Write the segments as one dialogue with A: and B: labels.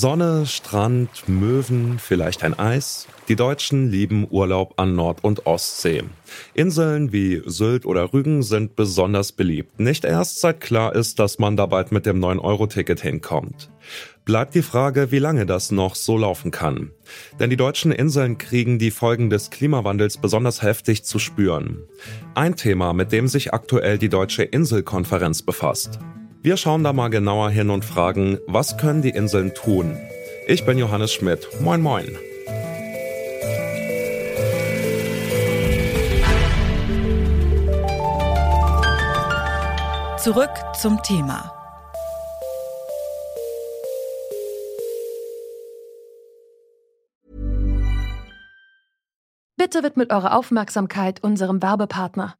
A: Sonne, Strand, Möwen, vielleicht ein Eis. Die Deutschen lieben Urlaub an Nord- und Ostsee. Inseln wie Sylt oder Rügen sind besonders beliebt. Nicht erst seit klar ist, dass man da bald mit dem 9-Euro-Ticket hinkommt. Bleibt die Frage, wie lange das noch so laufen kann. Denn die deutschen Inseln kriegen die Folgen des Klimawandels besonders heftig zu spüren. Ein Thema, mit dem sich aktuell die Deutsche Inselkonferenz befasst. Wir schauen da mal genauer hin und fragen, was können die Inseln tun? Ich bin Johannes Schmidt. Moin moin.
B: Zurück zum Thema.
C: Bitte widmet eure Aufmerksamkeit unserem Werbepartner.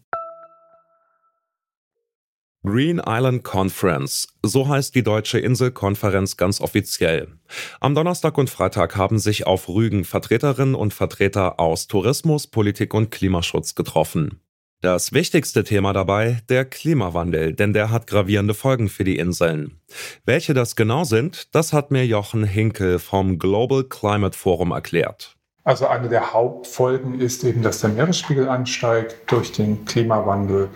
A: Green Island Conference, so heißt die deutsche Inselkonferenz ganz offiziell. Am Donnerstag und Freitag haben sich auf Rügen Vertreterinnen und Vertreter aus Tourismus, Politik und Klimaschutz getroffen. Das wichtigste Thema dabei, der Klimawandel, denn der hat gravierende Folgen für die Inseln. Welche das genau sind, das hat mir Jochen Hinkel vom Global Climate Forum erklärt.
D: Also eine der Hauptfolgen ist eben, dass der Meeresspiegel ansteigt durch den Klimawandel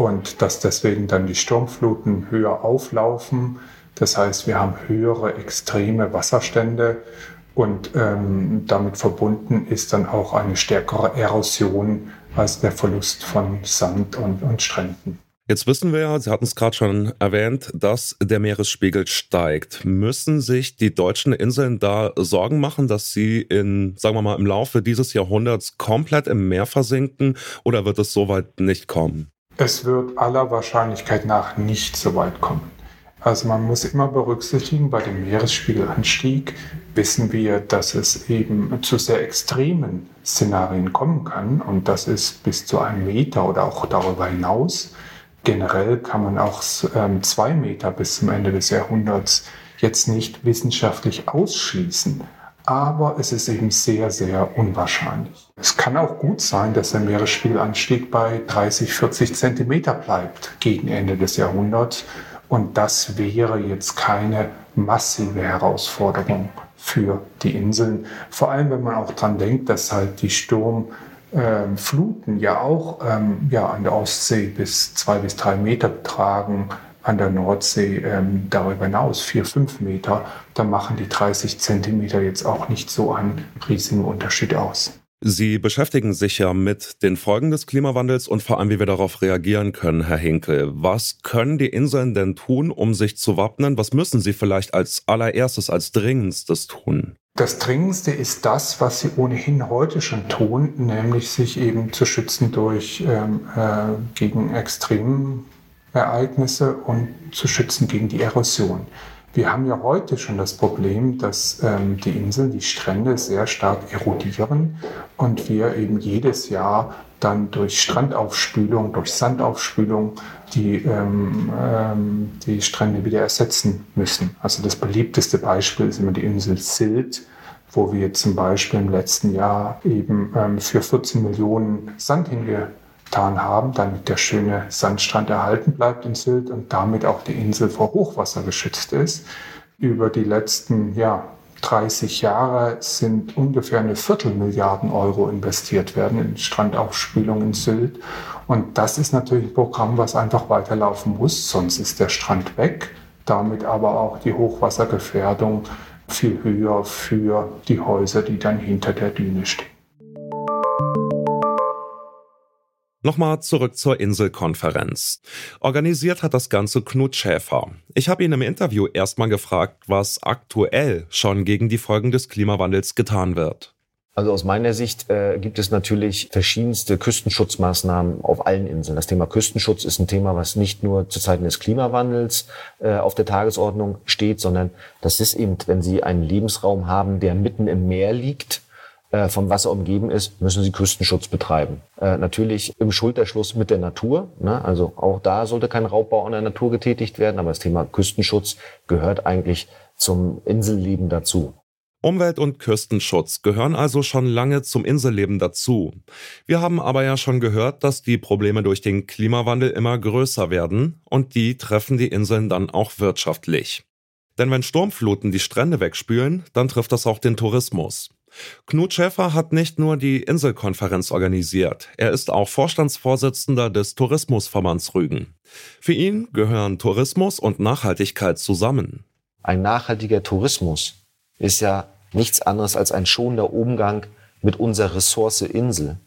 D: und dass deswegen dann die Sturmfluten höher auflaufen. Das heißt, wir haben höhere extreme Wasserstände und ähm, damit verbunden ist dann auch eine stärkere Erosion als der Verlust von Sand und, und Stränden.
A: Jetzt wissen wir ja, Sie hatten es gerade schon erwähnt, dass der Meeresspiegel steigt. Müssen sich die deutschen Inseln da Sorgen machen, dass sie in, sagen wir mal, im Laufe dieses Jahrhunderts komplett im Meer versinken oder wird es soweit nicht kommen?
D: Es wird aller Wahrscheinlichkeit nach nicht so weit kommen. Also man muss immer berücksichtigen, bei dem Meeresspiegelanstieg wissen wir, dass es eben zu sehr extremen Szenarien kommen kann und das ist bis zu einem Meter oder auch darüber hinaus. Generell kann man auch ähm, zwei Meter bis zum Ende des Jahrhunderts jetzt nicht wissenschaftlich ausschließen aber es ist eben sehr, sehr unwahrscheinlich. Es kann auch gut sein, dass der Meeresspiegelanstieg bei 30, 40 Zentimeter bleibt gegen Ende des Jahrhunderts. Und das wäre jetzt keine massive Herausforderung für die Inseln. Vor allem, wenn man auch daran denkt, dass halt die Sturmfluten äh, ja auch ähm, ja, an der Ostsee bis zwei bis drei Meter betragen an der Nordsee ähm, darüber hinaus, vier, fünf Meter, da machen die 30 Zentimeter jetzt auch nicht so einen riesigen Unterschied aus.
A: Sie beschäftigen sich ja mit den Folgen des Klimawandels und vor allem, wie wir darauf reagieren können, Herr Hinkel. Was können die Inseln denn tun, um sich zu wappnen? Was müssen sie vielleicht als allererstes, als dringendstes tun?
D: Das Dringendste ist das, was sie ohnehin heute schon tun, nämlich sich eben zu schützen durch ähm, äh, gegen extremen Ereignisse und zu schützen gegen die Erosion. Wir haben ja heute schon das Problem, dass ähm, die Inseln, die Strände sehr stark erodieren und wir eben jedes Jahr dann durch Strandaufspülung, durch Sandaufspülung die, ähm, ähm, die Strände wieder ersetzen müssen. Also das beliebteste Beispiel ist immer die Insel Sylt, wo wir zum Beispiel im letzten Jahr eben ähm, für 14 Millionen Sand hinge getan haben, damit der schöne Sandstrand erhalten bleibt in Sylt und damit auch die Insel vor Hochwasser geschützt ist. Über die letzten ja, 30 Jahre sind ungefähr eine Viertelmilliarden Euro investiert werden in Strandaufspülung in Sylt. Und das ist natürlich ein Programm, was einfach weiterlaufen muss, sonst ist der Strand weg. Damit aber auch die Hochwassergefährdung viel höher für die Häuser, die dann hinter der Düne stehen.
A: Nochmal zurück zur Inselkonferenz. Organisiert hat das Ganze Knut Schäfer. Ich habe ihn im Interview erstmal gefragt, was aktuell schon gegen die Folgen des Klimawandels getan wird.
B: Also aus meiner Sicht äh, gibt es natürlich verschiedenste Küstenschutzmaßnahmen auf allen Inseln. Das Thema Küstenschutz ist ein Thema, was nicht nur zu Zeiten des Klimawandels äh, auf der Tagesordnung steht, sondern das ist eben, wenn Sie einen Lebensraum haben, der mitten im Meer liegt, vom Wasser umgeben ist, müssen sie Küstenschutz betreiben. Äh, natürlich im Schulterschluss mit der Natur. Ne? Also auch da sollte kein Raubbau an der Natur getätigt werden, aber das Thema Küstenschutz gehört eigentlich zum Inselleben dazu.
A: Umwelt- und Küstenschutz gehören also schon lange zum Inselleben dazu. Wir haben aber ja schon gehört, dass die Probleme durch den Klimawandel immer größer werden und die treffen die Inseln dann auch wirtschaftlich. Denn wenn Sturmfluten die Strände wegspülen, dann trifft das auch den Tourismus. Knut Schäfer hat nicht nur die Inselkonferenz organisiert, er ist auch Vorstandsvorsitzender des Tourismusverbands Rügen. Für ihn gehören Tourismus und Nachhaltigkeit zusammen.
B: Ein nachhaltiger Tourismus ist ja nichts anderes als ein schonender Umgang mit unserer Ressource Insel.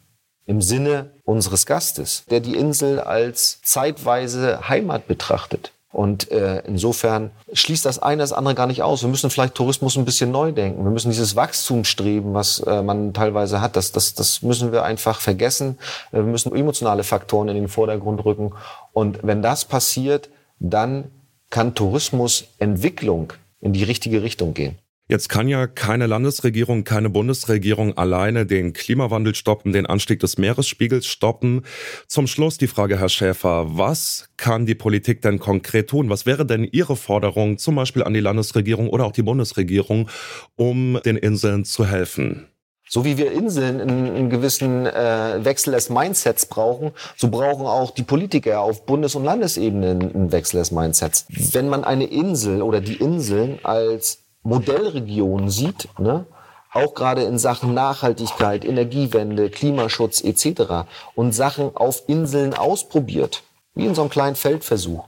B: Im Sinne unseres Gastes, der die Insel als zeitweise Heimat betrachtet. Und äh, insofern schließt das eine das andere gar nicht aus. Wir müssen vielleicht Tourismus ein bisschen neu denken. Wir müssen dieses Wachstumsstreben, was äh, man teilweise hat, das, das, das müssen wir einfach vergessen. Äh, wir müssen emotionale Faktoren in den Vordergrund rücken. Und wenn das passiert, dann kann Tourismusentwicklung in die richtige Richtung gehen.
A: Jetzt kann ja keine Landesregierung, keine Bundesregierung alleine den Klimawandel stoppen, den Anstieg des Meeresspiegels stoppen. Zum Schluss die Frage, Herr Schäfer, was kann die Politik denn konkret tun? Was wäre denn Ihre Forderung zum Beispiel an die Landesregierung oder auch die Bundesregierung, um den Inseln zu helfen?
B: So wie wir Inseln einen gewissen äh, Wechsel des Mindsets brauchen, so brauchen auch die Politiker auf Bundes- und Landesebene einen Wechsel des Mindsets. Wenn man eine Insel oder die Inseln als Modellregion sieht, ne, auch gerade in Sachen Nachhaltigkeit, Energiewende, Klimaschutz etc. und Sachen auf Inseln ausprobiert, wie in so einem kleinen Feldversuch,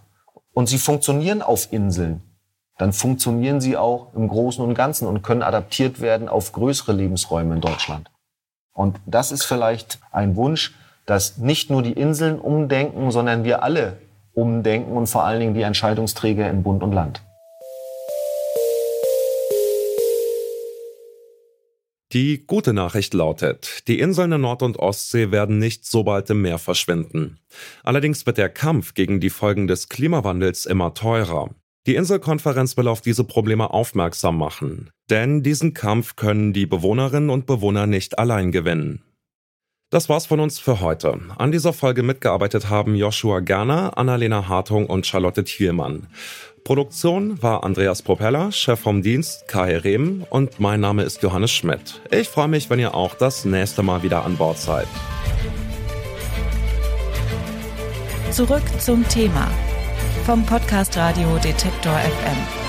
B: und sie funktionieren auf Inseln, dann funktionieren sie auch im Großen und Ganzen und können adaptiert werden auf größere Lebensräume in Deutschland. Und das ist vielleicht ein Wunsch, dass nicht nur die Inseln umdenken, sondern wir alle umdenken und vor allen Dingen die Entscheidungsträger in Bund und Land.
A: Die gute Nachricht lautet, die Inseln in Nord- und Ostsee werden nicht so bald im Meer verschwinden. Allerdings wird der Kampf gegen die Folgen des Klimawandels immer teurer. Die Inselkonferenz will auf diese Probleme aufmerksam machen, denn diesen Kampf können die Bewohnerinnen und Bewohner nicht allein gewinnen. Das war's von uns für heute. An dieser Folge mitgearbeitet haben Joshua Gerner, Annalena Hartung und Charlotte Thielmann. Produktion war Andreas Propeller, Chef vom Dienst Kai Rehm und mein Name ist Johannes Schmidt. Ich freue mich, wenn ihr auch das nächste Mal wieder an Bord seid.
E: Zurück zum Thema vom Podcast Radio Detektor FM.